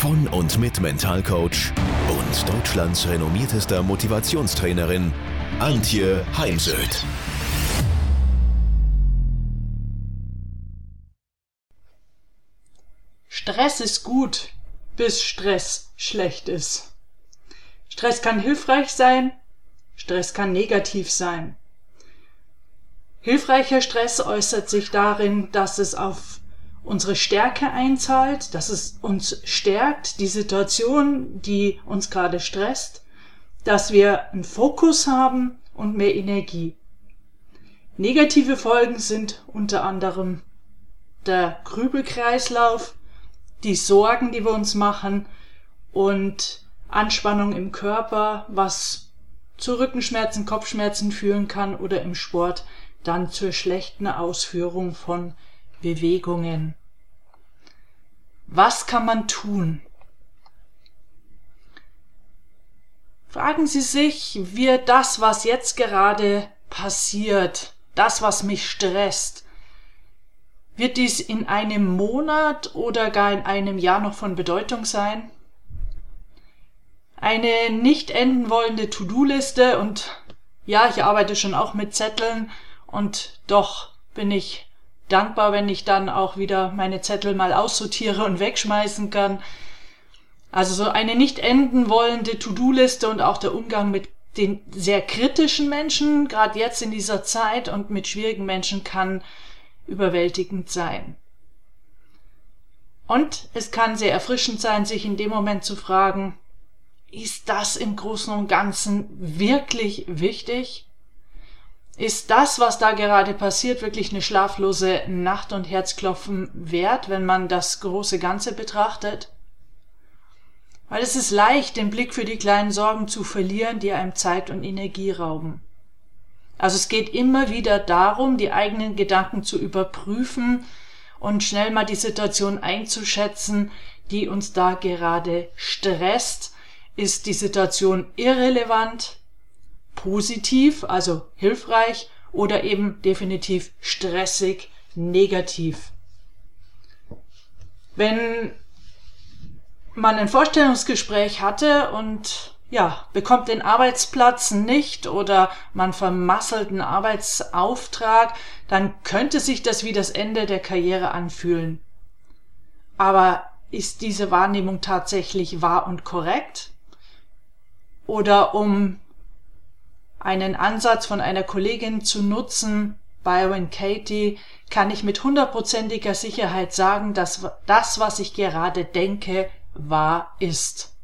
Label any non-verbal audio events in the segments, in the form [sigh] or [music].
von und mit Mentalcoach und Deutschlands renommiertester Motivationstrainerin Antje Heimsöth. Stress ist gut, bis Stress schlecht ist. Stress kann hilfreich sein, Stress kann negativ sein. Hilfreicher Stress äußert sich darin, dass es auf unsere Stärke einzahlt, dass es uns stärkt, die Situation, die uns gerade stresst, dass wir einen Fokus haben und mehr Energie. Negative Folgen sind unter anderem der Grübelkreislauf, die Sorgen, die wir uns machen und Anspannung im Körper, was zu Rückenschmerzen, Kopfschmerzen führen kann oder im Sport dann zur schlechten Ausführung von Bewegungen. Was kann man tun? Fragen Sie sich, wird das, was jetzt gerade passiert, das, was mich stresst, wird dies in einem Monat oder gar in einem Jahr noch von Bedeutung sein? Eine nicht enden wollende To-Do-Liste und ja, ich arbeite schon auch mit Zetteln und doch bin ich dankbar, wenn ich dann auch wieder meine Zettel mal aussortiere und wegschmeißen kann. Also so eine nicht enden wollende To-Do-Liste und auch der Umgang mit den sehr kritischen Menschen, gerade jetzt in dieser Zeit und mit schwierigen Menschen kann überwältigend sein. Und es kann sehr erfrischend sein, sich in dem Moment zu fragen, ist das im Großen und Ganzen wirklich wichtig? Ist das, was da gerade passiert, wirklich eine schlaflose Nacht und Herzklopfen wert, wenn man das große Ganze betrachtet? Weil es ist leicht, den Blick für die kleinen Sorgen zu verlieren, die einem Zeit und Energie rauben. Also es geht immer wieder darum, die eigenen Gedanken zu überprüfen und schnell mal die Situation einzuschätzen, die uns da gerade stresst. Ist die Situation irrelevant? Positiv, also hilfreich, oder eben definitiv stressig, negativ. Wenn man ein Vorstellungsgespräch hatte und ja, bekommt den Arbeitsplatz nicht oder man vermasselt einen Arbeitsauftrag, dann könnte sich das wie das Ende der Karriere anfühlen. Aber ist diese Wahrnehmung tatsächlich wahr und korrekt? Oder um einen Ansatz von einer Kollegin zu nutzen, Byron Katie, kann ich mit hundertprozentiger Sicherheit sagen, dass das, was ich gerade denke, wahr ist.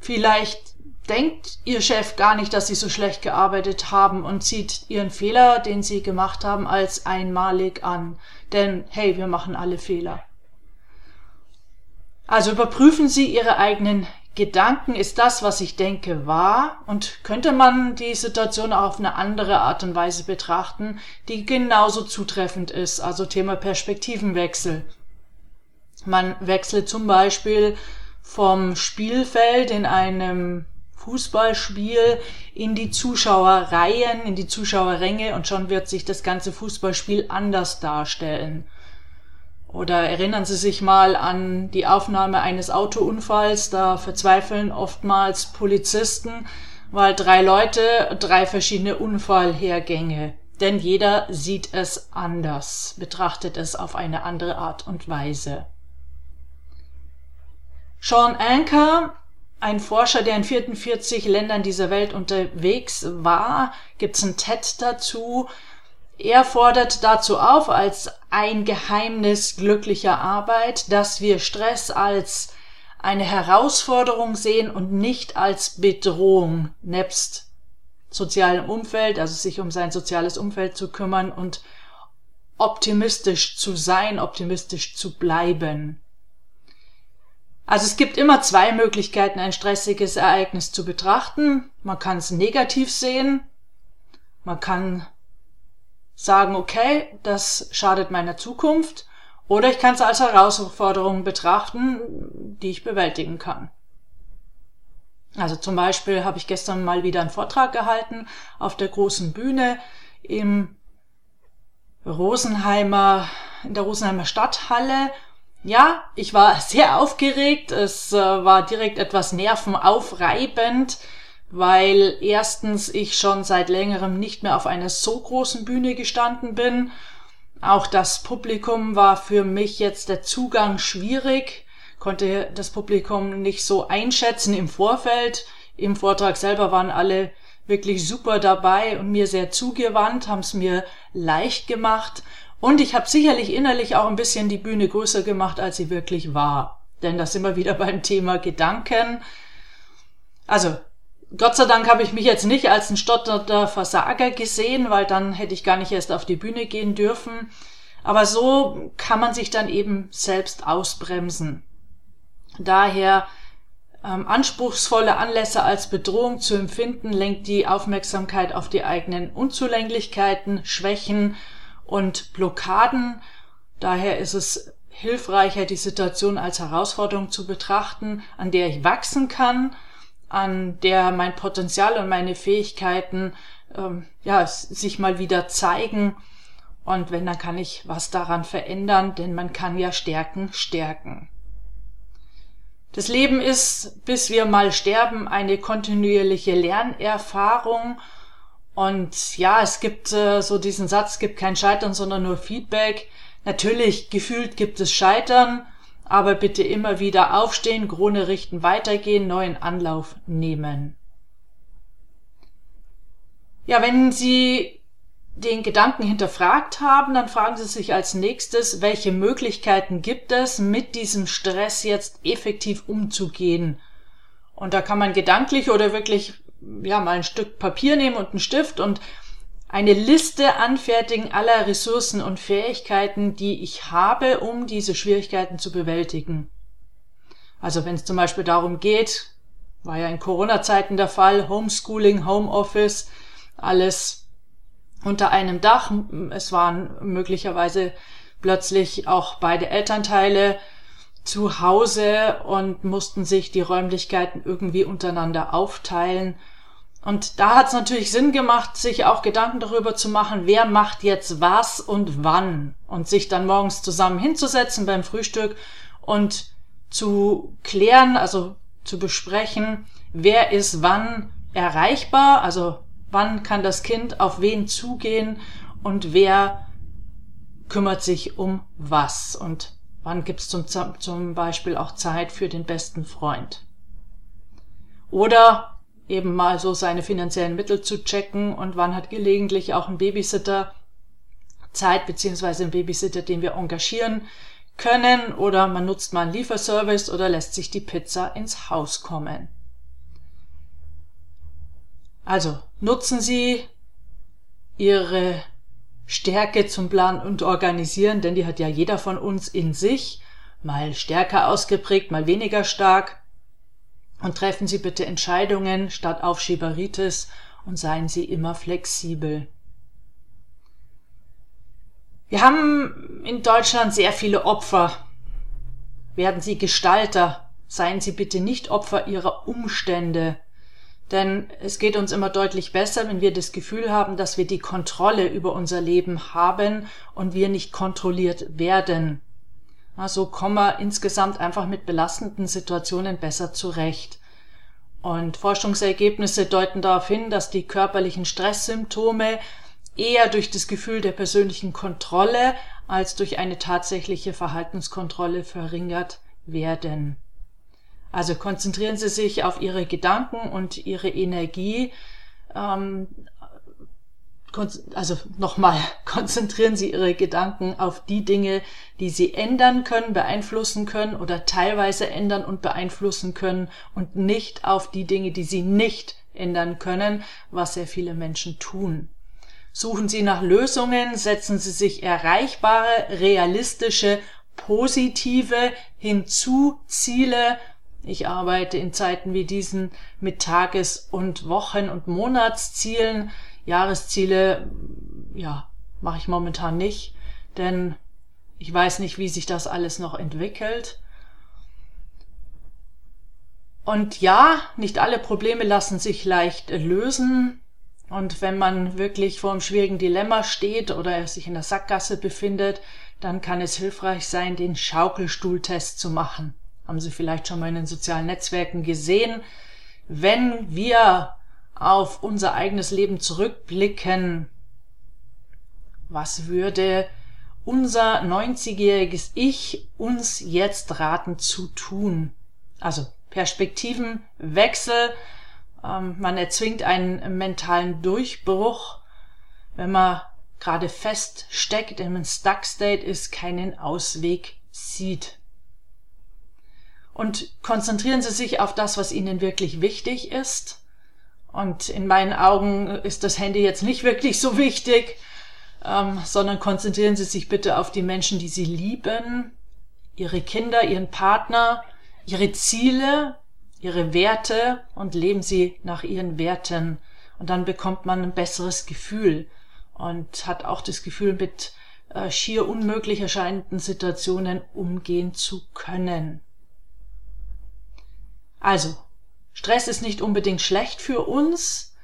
Vielleicht denkt Ihr Chef gar nicht, dass Sie so schlecht gearbeitet haben und sieht Ihren Fehler, den Sie gemacht haben, als einmalig an. Denn hey, wir machen alle Fehler. Also überprüfen Sie Ihre eigenen Gedanken ist das, was ich denke, wahr und könnte man die Situation auch auf eine andere Art und Weise betrachten, die genauso zutreffend ist, also Thema Perspektivenwechsel. Man wechselt zum Beispiel vom Spielfeld in einem Fußballspiel in die Zuschauerreihen, in die Zuschauerränge und schon wird sich das ganze Fußballspiel anders darstellen. Oder erinnern Sie sich mal an die Aufnahme eines Autounfalls, da verzweifeln oftmals Polizisten, weil drei Leute drei verschiedene Unfallhergänge, denn jeder sieht es anders, betrachtet es auf eine andere Art und Weise. Sean Anker, ein Forscher, der in 44 Ländern dieser Welt unterwegs war, gibt's ein TED dazu, er fordert dazu auf, als ein Geheimnis glücklicher Arbeit, dass wir Stress als eine Herausforderung sehen und nicht als Bedrohung nebst sozialem Umfeld, also sich um sein soziales Umfeld zu kümmern und optimistisch zu sein, optimistisch zu bleiben. Also es gibt immer zwei Möglichkeiten, ein stressiges Ereignis zu betrachten. Man kann es negativ sehen. Man kann sagen, okay, das schadet meiner Zukunft. Oder ich kann es als Herausforderung betrachten, die ich bewältigen kann. Also zum Beispiel habe ich gestern mal wieder einen Vortrag gehalten auf der großen Bühne im Rosenheimer, in der Rosenheimer Stadthalle. Ja, ich war [laughs] sehr aufgeregt. Es äh, war direkt etwas nervenaufreibend, weil erstens ich schon seit längerem nicht mehr auf einer so großen Bühne gestanden bin. Auch das Publikum war für mich jetzt der Zugang schwierig konnte das Publikum nicht so einschätzen im Vorfeld. Im Vortrag selber waren alle wirklich super dabei und mir sehr zugewandt, haben es mir leicht gemacht. Und ich habe sicherlich innerlich auch ein bisschen die Bühne größer gemacht, als sie wirklich war. Denn das sind wir wieder [laughs] beim Thema Gedanken. Also, Gott sei Dank habe ich mich jetzt nicht als ein stotternder Versager gesehen, weil dann hätte ich gar nicht erst auf die Bühne gehen dürfen. Aber so kann man sich dann eben selbst ausbremsen. Daher ähm, anspruchsvolle Anlässe als Bedrohung zu empfinden, lenkt die Aufmerksamkeit auf die eigenen Unzulänglichkeiten, Schwächen und Blockaden. Daher ist es hilfreicher, die Situation als Herausforderung zu betrachten, an der ich wachsen kann, an der mein Potenzial und meine Fähigkeiten ähm, ja, sich mal wieder zeigen. Und wenn, dann kann ich was daran verändern, denn man kann ja Stärken stärken. Das Leben ist, bis wir mal sterben, eine kontinuierliche Lernerfahrung. Und ja, es gibt äh, so diesen Satz, gibt kein Scheitern, sondern nur Feedback. Natürlich, gefühlt gibt es Scheitern, aber bitte immer wieder aufstehen, Krone richten, weitergehen, neuen Anlauf nehmen. Ja, wenn Sie den Gedanken hinterfragt haben, dann fragen Sie sich als nächstes, welche Möglichkeiten gibt es, mit diesem Stress jetzt effektiv umzugehen? Und da kann man gedanklich oder wirklich, ja, mal ein Stück Papier nehmen und einen Stift und eine Liste anfertigen aller Ressourcen und Fähigkeiten, die ich habe, um diese Schwierigkeiten zu bewältigen. Also wenn es zum Beispiel darum geht, war ja in Corona-Zeiten der Fall, Homeschooling, Homeoffice, alles unter einem Dach. Es waren möglicherweise plötzlich auch beide Elternteile zu Hause und mussten sich die Räumlichkeiten irgendwie untereinander aufteilen. Und da hat es natürlich Sinn gemacht, sich auch Gedanken darüber zu machen, wer macht jetzt was und wann. Und sich dann morgens zusammen hinzusetzen beim Frühstück und zu klären, also zu besprechen, wer ist wann erreichbar, also wann kann das Kind auf wen zugehen und wer kümmert sich um was und wann gibt es zum, zum Beispiel auch Zeit für den besten Freund. Oder eben mal so seine finanziellen Mittel zu checken und wann hat gelegentlich auch ein Babysitter Zeit beziehungsweise ein Babysitter, den wir engagieren können oder man nutzt mal einen Lieferservice oder lässt sich die Pizza ins Haus kommen. Also nutzen Sie Ihre Stärke zum Planen und Organisieren, denn die hat ja jeder von uns in sich, mal stärker ausgeprägt, mal weniger stark. Und treffen Sie bitte Entscheidungen statt Aufschieberitis und seien Sie immer flexibel. Wir haben in Deutschland sehr viele Opfer. Werden Sie Gestalter, seien Sie bitte nicht Opfer Ihrer Umstände. Denn es geht uns immer deutlich besser, wenn wir das Gefühl haben, dass wir die Kontrolle über unser Leben haben und wir nicht kontrolliert werden. So kommen wir insgesamt einfach mit belastenden Situationen besser zurecht. Und Forschungsergebnisse deuten darauf hin, dass die körperlichen Stresssymptome eher durch das Gefühl der persönlichen Kontrolle als durch eine tatsächliche Verhaltenskontrolle verringert werden. Also konzentrieren Sie sich auf Ihre Gedanken und Ihre Energie. Ähm, also nochmal, [laughs] konzentrieren Sie Ihre Gedanken auf die Dinge, die Sie ändern können, beeinflussen können oder teilweise ändern und beeinflussen können und nicht auf die Dinge, die Sie nicht ändern können, was sehr viele Menschen tun. Suchen Sie nach Lösungen, setzen Sie sich erreichbare, realistische positive Hinzuziele. Ich arbeite in Zeiten wie diesen mit Tages- und Wochen- und Monatszielen. Jahresziele, ja, mache ich momentan nicht, denn ich weiß nicht, wie sich das alles noch entwickelt. Und ja, nicht alle Probleme lassen sich leicht lösen. Und wenn man wirklich vor einem schwierigen Dilemma steht oder sich in der Sackgasse befindet, dann kann es hilfreich sein, den Schaukelstuhltest zu machen. Haben Sie vielleicht schon mal in den sozialen Netzwerken gesehen. Wenn wir auf unser eigenes Leben zurückblicken, was würde unser 90-jähriges Ich uns jetzt raten zu tun? Also Perspektivenwechsel, ähm, man erzwingt einen mentalen Durchbruch, wenn man gerade feststeckt, in einem Stuck State ist, keinen Ausweg sieht. Und konzentrieren Sie sich auf das, was Ihnen wirklich wichtig ist. Und in meinen Augen ist das Handy jetzt nicht wirklich so wichtig, ähm, sondern konzentrieren Sie sich bitte auf die Menschen, die Sie lieben, Ihre Kinder, Ihren Partner, Ihre Ziele, Ihre Werte und leben Sie nach Ihren Werten. Und dann bekommt man ein besseres Gefühl und hat auch das Gefühl, mit äh, schier unmöglich erscheinenden Situationen umgehen zu können. Also, Stress ist nicht unbedingt schlecht für uns.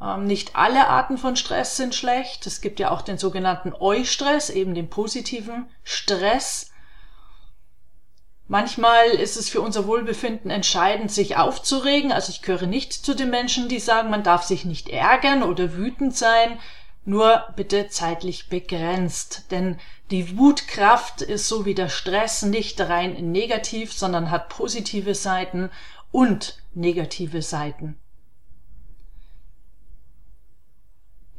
Ähm, nicht alle Arten von Stress sind schlecht. Es gibt ja auch den sogenannten Eustress, eben den positiven Stress. Manchmal ist es für unser Wohlbefinden entscheidend, sich aufzuregen. Also ich gehöre nicht zu den Menschen, die sagen, man darf sich nicht ärgern oder wütend sein, nur bitte zeitlich begrenzt. Denn die Wutkraft ist so wie der Stress nicht rein negativ, sondern hat positive Seiten und negative Seiten.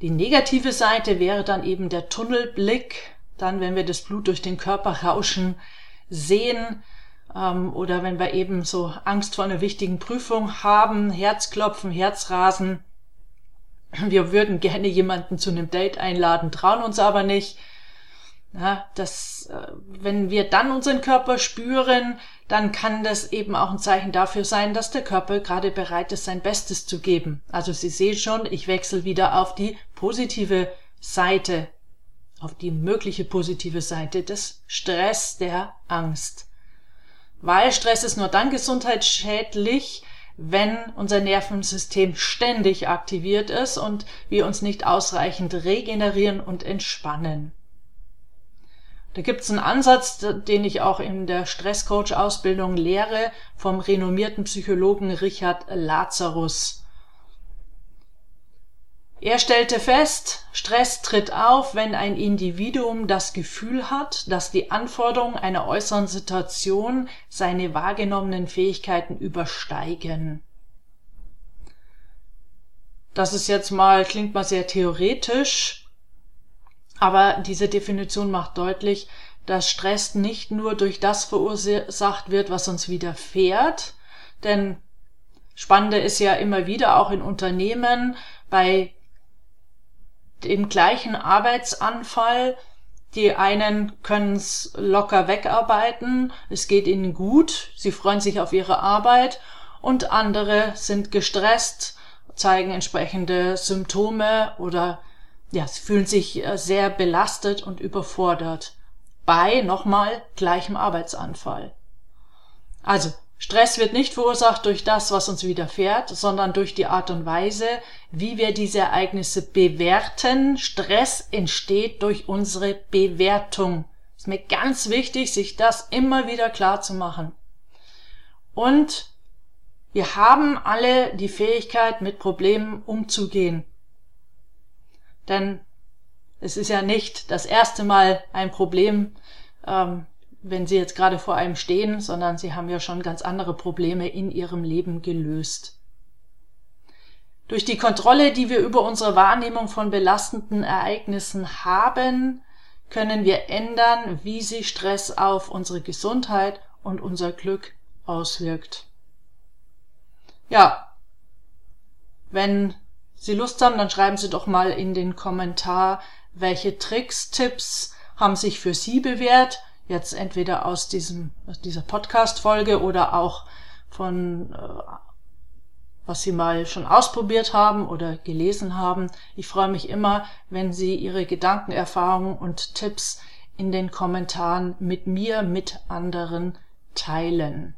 Die negative Seite wäre dann eben der Tunnelblick, dann wenn wir das Blut durch den Körper rauschen sehen, ähm, oder wenn wir eben so Angst vor einer wichtigen Prüfung haben, Herzklopfen, Herzrasen. Wir würden gerne jemanden zu einem Date einladen, trauen uns aber nicht. Ja, das, äh, wenn wir dann unseren Körper spüren, dann kann das eben auch ein Zeichen dafür sein, dass der Körper gerade bereit ist, sein Bestes zu geben. Also Sie sehen schon, ich wechsle wieder auf die positive Seite, auf die mögliche positive Seite des Stress, der Angst. Weil Stress ist nur dann gesundheitsschädlich, wenn unser Nervensystem ständig aktiviert ist und wir uns nicht ausreichend regenerieren und entspannen. Da gibt's einen Ansatz, den ich auch in der Stresscoach-Ausbildung lehre, vom renommierten Psychologen Richard Lazarus. Er stellte fest, Stress tritt auf, wenn ein Individuum das Gefühl hat, dass die Anforderungen einer äußeren Situation seine wahrgenommenen Fähigkeiten übersteigen. Das ist jetzt mal, klingt mal sehr theoretisch, aber diese Definition macht deutlich, dass Stress nicht nur durch das verursacht wird, was uns widerfährt, denn Spannende ist ja immer wieder auch in Unternehmen bei dem gleichen Arbeitsanfall. Die einen können es locker wegarbeiten, es geht ihnen gut, sie freuen sich auf ihre Arbeit. Und andere sind gestresst, zeigen entsprechende Symptome oder ja, sie fühlen sich äh, sehr belastet und überfordert bei nochmal gleichem Arbeitsanfall. Also Stress wird nicht verursacht durch das, was uns widerfährt, sondern durch die Art und Weise, wie wir diese Ereignisse bewerten. Stress entsteht durch unsere Bewertung. Ist mir ganz wichtig, sich das immer wieder klar zu machen. Und wir haben alle die Fähigkeit, mit Problemen umzugehen. Denn es ist ja nicht das erste Mal ein Problem, ähm, wenn sie jetzt gerade vor einem stehen, sondern sie haben ja schon ganz andere Probleme in ihrem Leben gelöst. Durch die Kontrolle, die wir über unsere Wahrnehmung von belastenden Ereignissen haben, können wir ändern, wie sich Stress auf unsere Gesundheit und unser Glück auswirkt. Ja, wenn Sie Lust haben, dann schreiben Sie doch mal in den Kommentar, welche Tricks, Tipps haben sich für Sie bewährt, jetzt entweder aus diesem, aus dieser Podcast-Folge oder auch von, äh, was Sie mal schon ausprobiert haben oder gelesen haben. Ich freue mich immer, wenn Sie Ihre Gedanken, Erfahrungen und Tipps in den Kommentaren mit mir, mit anderen teilen.